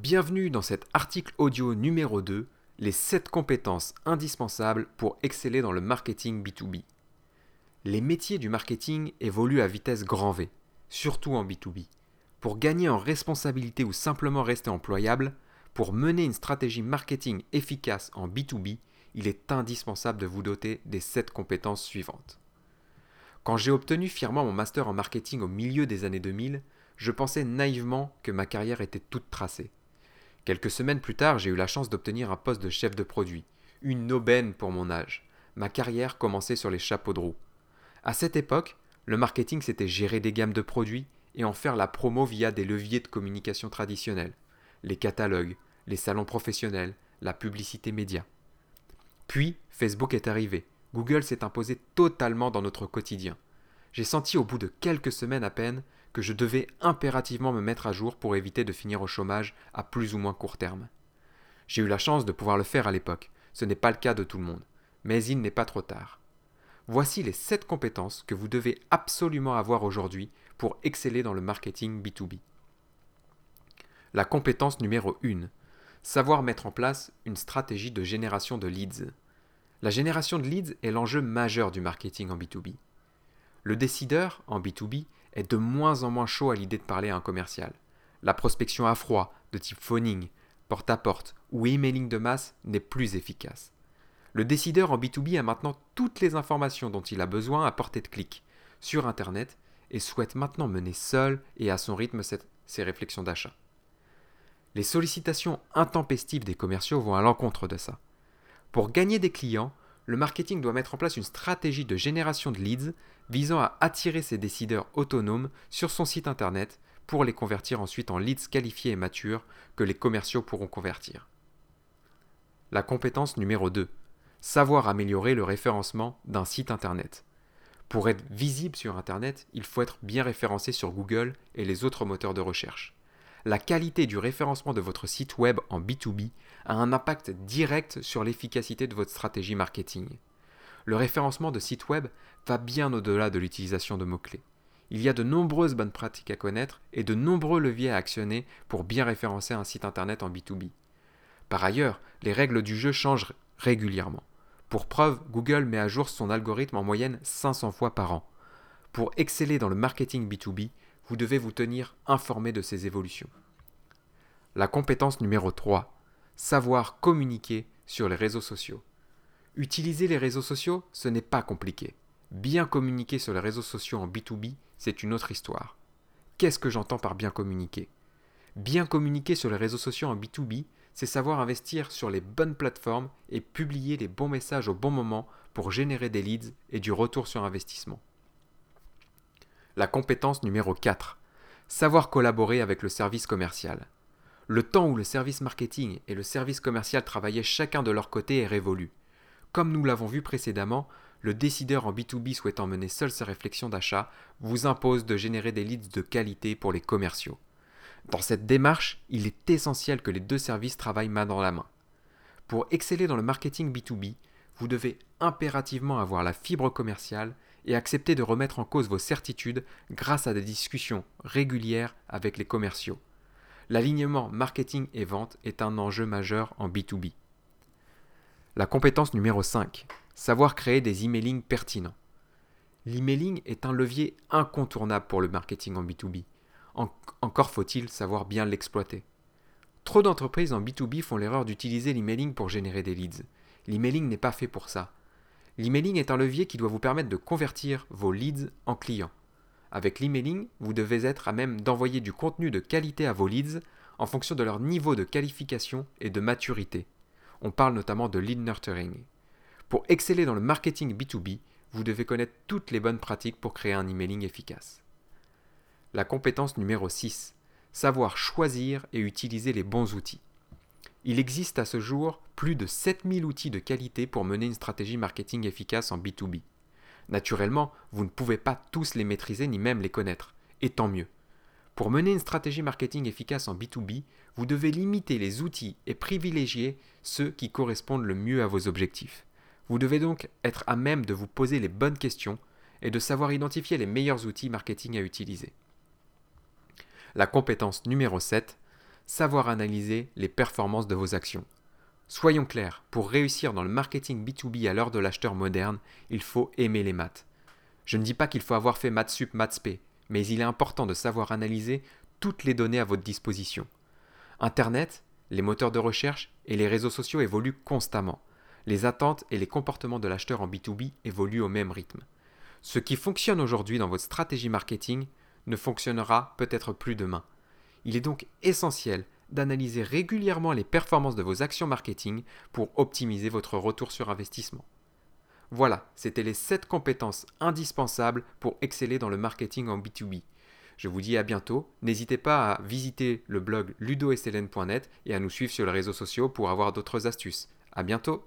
Bienvenue dans cet article audio numéro 2, les 7 compétences indispensables pour exceller dans le marketing B2B. Les métiers du marketing évoluent à vitesse grand V, surtout en B2B. Pour gagner en responsabilité ou simplement rester employable, pour mener une stratégie marketing efficace en B2B, il est indispensable de vous doter des 7 compétences suivantes. Quand j'ai obtenu fièrement mon master en marketing au milieu des années 2000, je pensais naïvement que ma carrière était toute tracée. Quelques semaines plus tard, j'ai eu la chance d'obtenir un poste de chef de produit, une aubaine pour mon âge. Ma carrière commençait sur les chapeaux de roue. À cette époque, le marketing c'était gérer des gammes de produits et en faire la promo via des leviers de communication traditionnels, les catalogues, les salons professionnels, la publicité média. Puis, Facebook est arrivé. Google s'est imposé totalement dans notre quotidien. J'ai senti au bout de quelques semaines à peine que je devais impérativement me mettre à jour pour éviter de finir au chômage à plus ou moins court terme. J'ai eu la chance de pouvoir le faire à l'époque, ce n'est pas le cas de tout le monde, mais il n'est pas trop tard. Voici les 7 compétences que vous devez absolument avoir aujourd'hui pour exceller dans le marketing B2B. La compétence numéro 1. Savoir mettre en place une stratégie de génération de leads. La génération de leads est l'enjeu majeur du marketing en B2B. Le décideur, en B2B, est de moins en moins chaud à l'idée de parler à un commercial. La prospection à froid, de type phoning, porte-à-porte ou emailing de masse n'est plus efficace. Le décideur en B2B a maintenant toutes les informations dont il a besoin à portée de clic sur Internet et souhaite maintenant mener seul et à son rythme ses réflexions d'achat. Les sollicitations intempestives des commerciaux vont à l'encontre de ça. Pour gagner des clients, le marketing doit mettre en place une stratégie de génération de leads visant à attirer ses décideurs autonomes sur son site internet pour les convertir ensuite en leads qualifiés et matures que les commerciaux pourront convertir. La compétence numéro 2. Savoir améliorer le référencement d'un site internet. Pour être visible sur internet, il faut être bien référencé sur Google et les autres moteurs de recherche la qualité du référencement de votre site web en B2B a un impact direct sur l'efficacité de votre stratégie marketing. Le référencement de sites web va bien au-delà de l'utilisation de mots-clés. Il y a de nombreuses bonnes pratiques à connaître et de nombreux leviers à actionner pour bien référencer un site internet en B2B. Par ailleurs, les règles du jeu changent régulièrement. Pour preuve, Google met à jour son algorithme en moyenne 500 fois par an. Pour exceller dans le marketing B2B, vous devez vous tenir informé de ces évolutions. La compétence numéro 3. Savoir communiquer sur les réseaux sociaux. Utiliser les réseaux sociaux, ce n'est pas compliqué. Bien communiquer sur les réseaux sociaux en B2B, c'est une autre histoire. Qu'est-ce que j'entends par bien communiquer? Bien communiquer sur les réseaux sociaux en B2B, c'est savoir investir sur les bonnes plateformes et publier les bons messages au bon moment pour générer des leads et du retour sur investissement. La compétence numéro 4. Savoir collaborer avec le service commercial. Le temps où le service marketing et le service commercial travaillaient chacun de leur côté est révolu. Comme nous l'avons vu précédemment, le décideur en B2B souhaitant mener seul ses réflexions d'achat vous impose de générer des leads de qualité pour les commerciaux. Dans cette démarche, il est essentiel que les deux services travaillent main dans la main. Pour exceller dans le marketing B2B, vous devez impérativement avoir la fibre commerciale et accepter de remettre en cause vos certitudes grâce à des discussions régulières avec les commerciaux. L'alignement marketing et vente est un enjeu majeur en B2B. La compétence numéro 5. Savoir créer des emailing pertinents. L'emailing est un levier incontournable pour le marketing en B2B. encore faut-il savoir bien l'exploiter. Trop d'entreprises en B2B font l'erreur d'utiliser l'emailing pour générer des leads. L'emailing n'est pas fait pour ça. L'emailing est un levier qui doit vous permettre de convertir vos leads en clients. Avec l'emailing, vous devez être à même d'envoyer du contenu de qualité à vos leads en fonction de leur niveau de qualification et de maturité. On parle notamment de lead nurturing. Pour exceller dans le marketing B2B, vous devez connaître toutes les bonnes pratiques pour créer un emailing efficace. La compétence numéro 6. Savoir choisir et utiliser les bons outils. Il existe à ce jour plus de 7000 outils de qualité pour mener une stratégie marketing efficace en B2B. Naturellement, vous ne pouvez pas tous les maîtriser ni même les connaître, et tant mieux. Pour mener une stratégie marketing efficace en B2B, vous devez limiter les outils et privilégier ceux qui correspondent le mieux à vos objectifs. Vous devez donc être à même de vous poser les bonnes questions et de savoir identifier les meilleurs outils marketing à utiliser. La compétence numéro 7, savoir analyser les performances de vos actions. Soyons clairs, pour réussir dans le marketing B2B à l'heure de l'acheteur moderne, il faut aimer les maths. Je ne dis pas qu'il faut avoir fait maths sup, maths mais il est important de savoir analyser toutes les données à votre disposition. Internet, les moteurs de recherche et les réseaux sociaux évoluent constamment. Les attentes et les comportements de l'acheteur en B2B évoluent au même rythme. Ce qui fonctionne aujourd'hui dans votre stratégie marketing ne fonctionnera peut-être plus demain. Il est donc essentiel d'analyser régulièrement les performances de vos actions marketing pour optimiser votre retour sur investissement. Voilà, c'était les 7 compétences indispensables pour exceller dans le marketing en B2B. Je vous dis à bientôt. N'hésitez pas à visiter le blog ludosln.net et à nous suivre sur les réseaux sociaux pour avoir d'autres astuces. À bientôt!